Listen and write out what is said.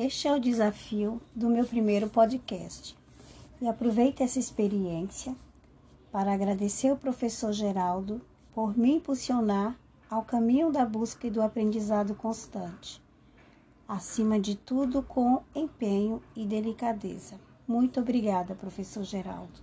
Este é o desafio do meu primeiro podcast. E aproveito essa experiência para agradecer ao professor Geraldo por me impulsionar ao caminho da busca e do aprendizado constante. Acima de tudo, com empenho e delicadeza. Muito obrigada, professor Geraldo.